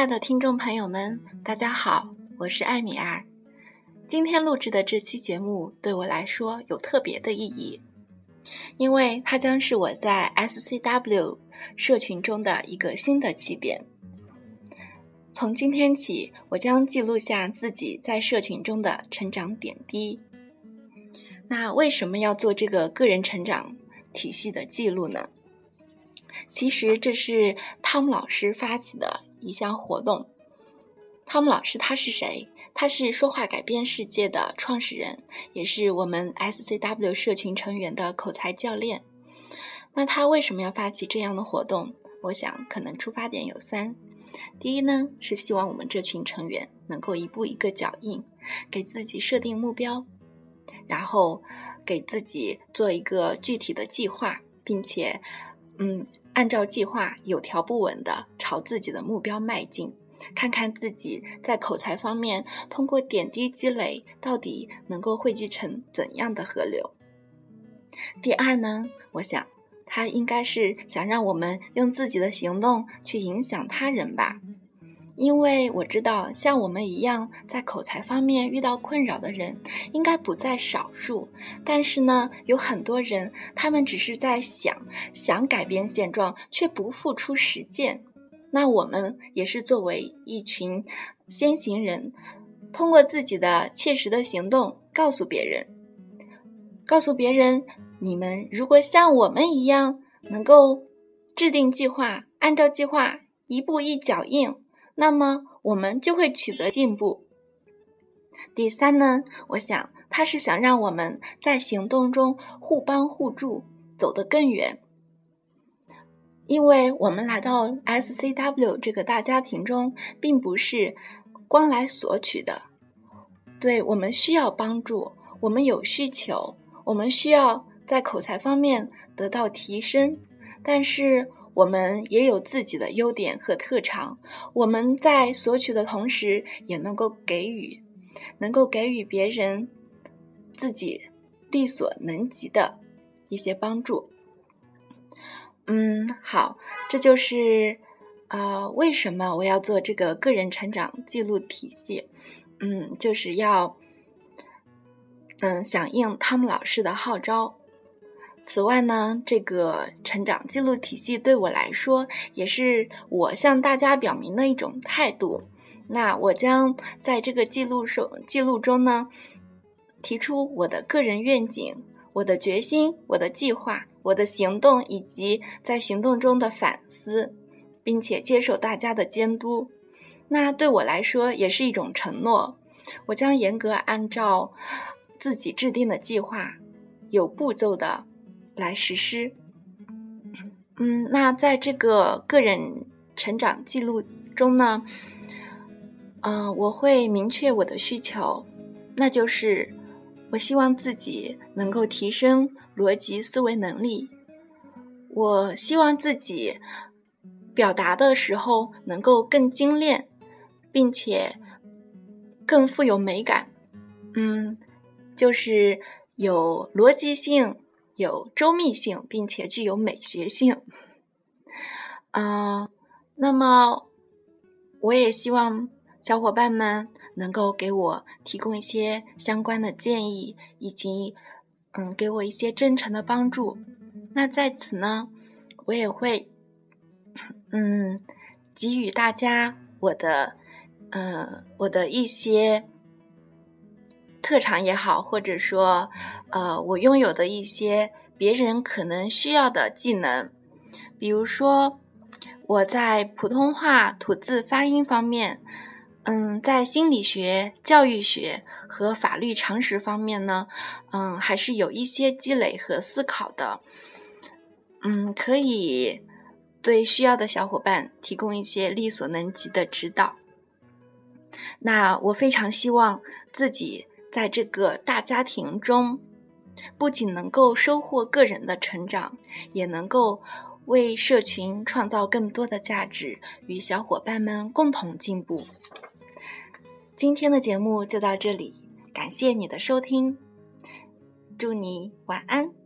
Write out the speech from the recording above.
亲爱的听众朋友们，大家好，我是艾米尔。今天录制的这期节目对我来说有特别的意义，因为它将是我在 SCW 社群中的一个新的起点。从今天起，我将记录下自己在社群中的成长点滴。那为什么要做这个个人成长体系的记录呢？其实这是汤姆老师发起的一项活动。汤姆老师他是谁？他是说话改变世界的创始人，也是我们 SCW 社群成员的口才教练。那他为什么要发起这样的活动？我想可能出发点有三。第一呢，是希望我们这群成员能够一步一个脚印，给自己设定目标，然后给自己做一个具体的计划，并且，嗯，按照计划有条不紊的朝自己的目标迈进，看看自己在口才方面通过点滴积累，到底能够汇聚成怎样的河流。第二呢，我想。他应该是想让我们用自己的行动去影响他人吧，因为我知道像我们一样在口才方面遇到困扰的人应该不在少数。但是呢，有很多人他们只是在想想改变现状，却不付出实践。那我们也是作为一群先行人，通过自己的切实的行动告诉别人，告诉别人。你们如果像我们一样能够制定计划，按照计划一步一脚印，那么我们就会取得进步。第三呢，我想他是想让我们在行动中互帮互助，走得更远。因为我们来到 SCW 这个大家庭中，并不是光来索取的，对我们需要帮助，我们有需求，我们需要。在口才方面得到提升，但是我们也有自己的优点和特长。我们在索取的同时，也能够给予，能够给予别人自己力所能及的一些帮助。嗯，好，这就是呃为什么我要做这个个人成长记录体系。嗯，就是要嗯响应汤姆老师的号召。此外呢，这个成长记录体系对我来说，也是我向大家表明的一种态度。那我将在这个记录中记录中呢，提出我的个人愿景、我的决心、我的计划、我的行动，以及在行动中的反思，并且接受大家的监督。那对我来说，也是一种承诺。我将严格按照自己制定的计划，有步骤的。来实施。嗯，那在这个个人成长记录中呢，嗯，我会明确我的需求，那就是我希望自己能够提升逻辑思维能力，我希望自己表达的时候能够更精炼，并且更富有美感。嗯，就是有逻辑性。有周密性，并且具有美学性。嗯，那么我也希望小伙伴们能够给我提供一些相关的建议，以及嗯，给我一些真诚的帮助。那在此呢，我也会嗯，给予大家我的嗯，我的一些。特长也好，或者说，呃，我拥有的一些别人可能需要的技能，比如说我在普通话吐字发音方面，嗯，在心理学、教育学和法律常识方面呢，嗯，还是有一些积累和思考的，嗯，可以对需要的小伙伴提供一些力所能及的指导。那我非常希望自己。在这个大家庭中，不仅能够收获个人的成长，也能够为社群创造更多的价值，与小伙伴们共同进步。今天的节目就到这里，感谢你的收听，祝你晚安。